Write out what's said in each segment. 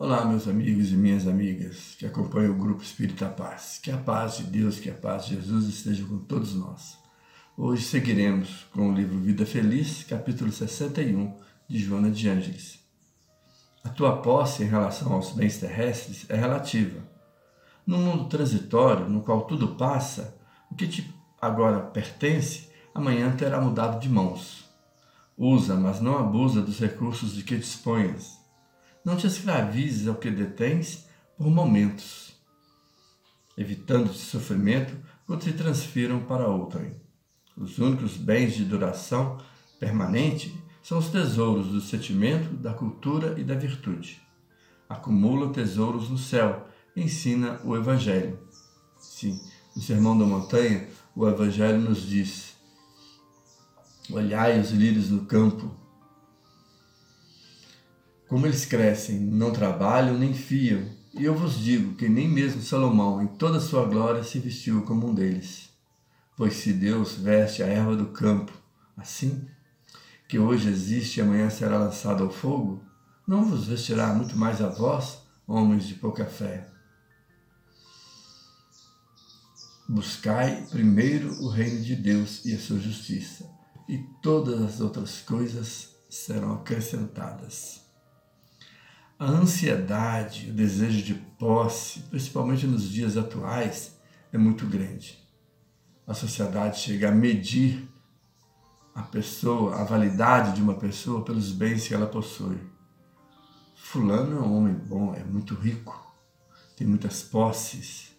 Olá, meus amigos e minhas amigas que acompanham o Grupo Espírita Paz. Que a paz de Deus, que a paz de Jesus esteja com todos nós. Hoje seguiremos com o livro Vida Feliz, capítulo 61, de Joana de Ângeles. A tua posse em relação aos bens terrestres é relativa. No mundo transitório, no qual tudo passa, o que te agora pertence, amanhã terá mudado de mãos. Usa, mas não abusa dos recursos de que disponhas não te escravizes ao que detens por momentos, evitando-te sofrimento quando te transfiram para outrem. Os únicos bens de duração permanente são os tesouros do sentimento, da cultura e da virtude. Acumula tesouros no céu, ensina o Evangelho. Sim, no Sermão da Montanha, o Evangelho nos diz: Olhai os lírios no campo, como eles crescem, não trabalham nem fiam, e eu vos digo que nem mesmo Salomão, em toda sua glória, se vestiu como um deles. Pois se Deus veste a erva do campo, assim, que hoje existe e amanhã será lançada ao fogo, não vos vestirá muito mais a vós, homens de pouca fé. Buscai primeiro o reino de Deus e a sua justiça, e todas as outras coisas serão acrescentadas. A ansiedade, o desejo de posse, principalmente nos dias atuais, é muito grande. A sociedade chega a medir a pessoa, a validade de uma pessoa pelos bens que ela possui. Fulano é um homem bom, é muito rico, tem muitas posses.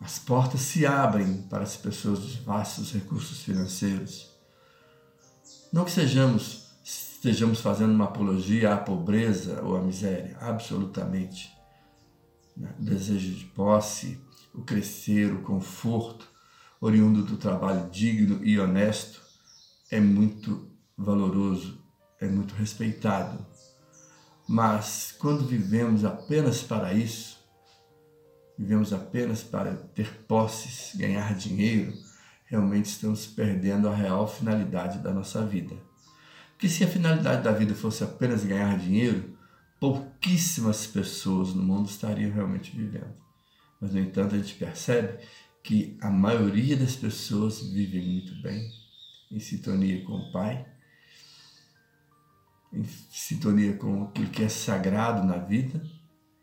As portas se abrem para as pessoas de vastos recursos financeiros. Não que sejamos estejamos fazendo uma apologia à pobreza ou à miséria, absolutamente. Né? O desejo de posse, o crescer, o conforto, oriundo do trabalho digno e honesto, é muito valoroso, é muito respeitado. Mas quando vivemos apenas para isso, vivemos apenas para ter posses, ganhar dinheiro, realmente estamos perdendo a real finalidade da nossa vida. Que se a finalidade da vida fosse apenas ganhar dinheiro, pouquíssimas pessoas no mundo estariam realmente vivendo. Mas, no entanto, a gente percebe que a maioria das pessoas vivem muito bem, em sintonia com o Pai, em sintonia com aquilo que é sagrado na vida,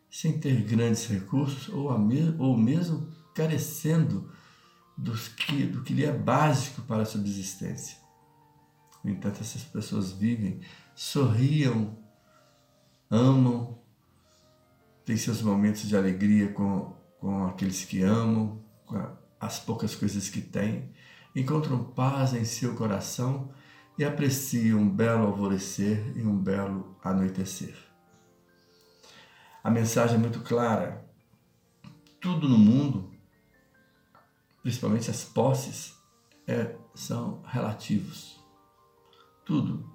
sem ter grandes recursos ou, ou mesmo carecendo dos que, do que lhe é básico para a subsistência. No entanto, essas pessoas vivem, sorriam, amam, têm seus momentos de alegria com, com aqueles que amam, com as poucas coisas que têm, encontram paz em seu coração e apreciam um belo alvorecer e um belo anoitecer. A mensagem é muito clara. Tudo no mundo, principalmente as posses, é, são relativos tudo.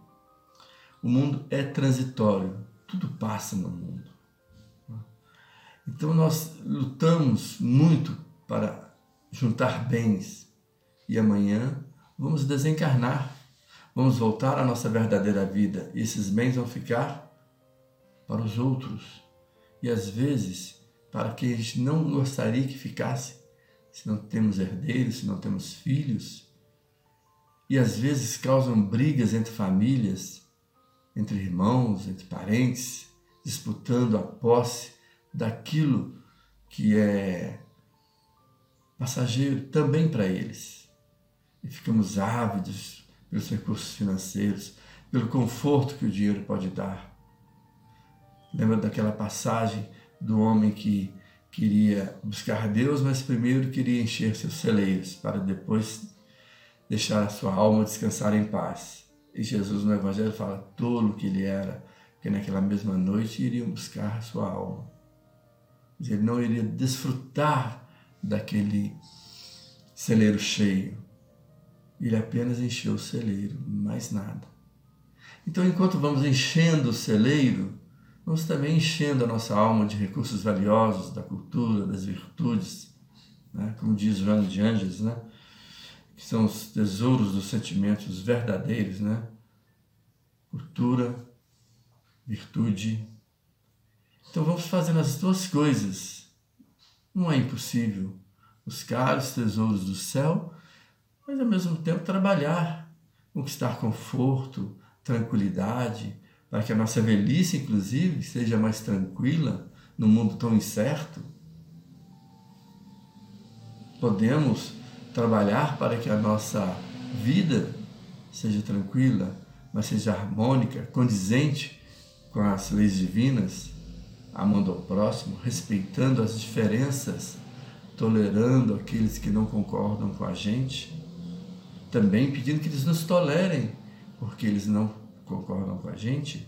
O mundo é transitório, tudo passa no mundo. Então nós lutamos muito para juntar bens. E amanhã vamos desencarnar, vamos voltar à nossa verdadeira vida. E esses bens vão ficar para os outros. E às vezes para quem a gente não gostaria que ficasse, se não temos herdeiros, se não temos filhos, e às vezes causam brigas entre famílias, entre irmãos, entre parentes, disputando a posse daquilo que é passageiro também para eles. E ficamos ávidos pelos recursos financeiros, pelo conforto que o dinheiro pode dar. Lembra daquela passagem do homem que queria buscar Deus, mas primeiro queria encher seus celeiros para depois deixar a sua alma descansar em paz. E Jesus no Evangelho fala tolo que ele era, que naquela mesma noite iriam buscar a sua alma. Mas ele não iria desfrutar daquele celeiro cheio. Ele apenas encheu o celeiro, mais nada. Então, enquanto vamos enchendo o celeiro, vamos também enchendo a nossa alma de recursos valiosos da cultura, das virtudes, né? como diz João de Ângeles, né? Que são os tesouros dos sentimentos verdadeiros, né? Cultura, virtude, Então vamos fazendo as duas coisas. Não é impossível buscar os tesouros do céu, mas ao mesmo tempo trabalhar, conquistar conforto, tranquilidade, para que a nossa velhice, inclusive, seja mais tranquila num mundo tão incerto. Podemos trabalhar para que a nossa vida seja tranquila, mas seja harmônica, condizente com as leis divinas, amando ao próximo, respeitando as diferenças, tolerando aqueles que não concordam com a gente, também pedindo que eles nos tolerem, porque eles não concordam com a gente.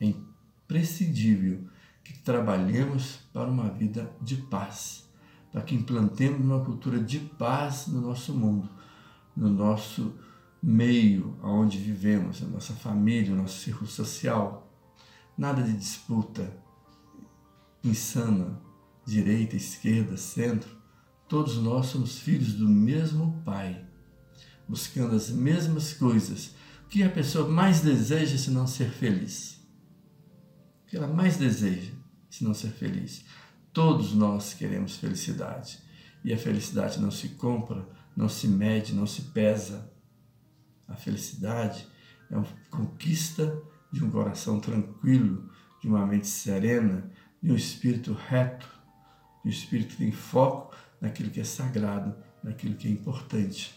É imprescindível que trabalhemos para uma vida de paz, para que implantemos uma cultura de paz no nosso mundo, no nosso meio onde vivemos, na nossa família, no nosso círculo social. Nada de disputa insana, direita, esquerda, centro. Todos nós somos filhos do mesmo Pai, buscando as mesmas coisas. O que a pessoa mais deseja se não ser feliz? O que ela mais deseja se não ser feliz? Todos nós queremos felicidade. E a felicidade não se compra, não se mede, não se pesa. A felicidade é uma conquista de um coração tranquilo, de uma mente serena, de um espírito reto, de um espírito que tem foco naquilo que é sagrado, naquilo que é importante.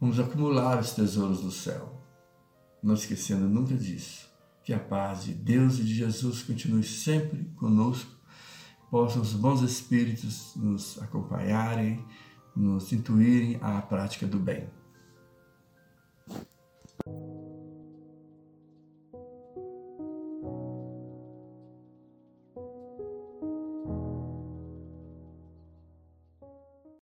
Vamos acumular os tesouros do céu, não esquecendo nunca disso. Que a paz de Deus e de Jesus continue sempre conosco, possam os bons espíritos nos acompanharem, nos intuírem à prática do bem.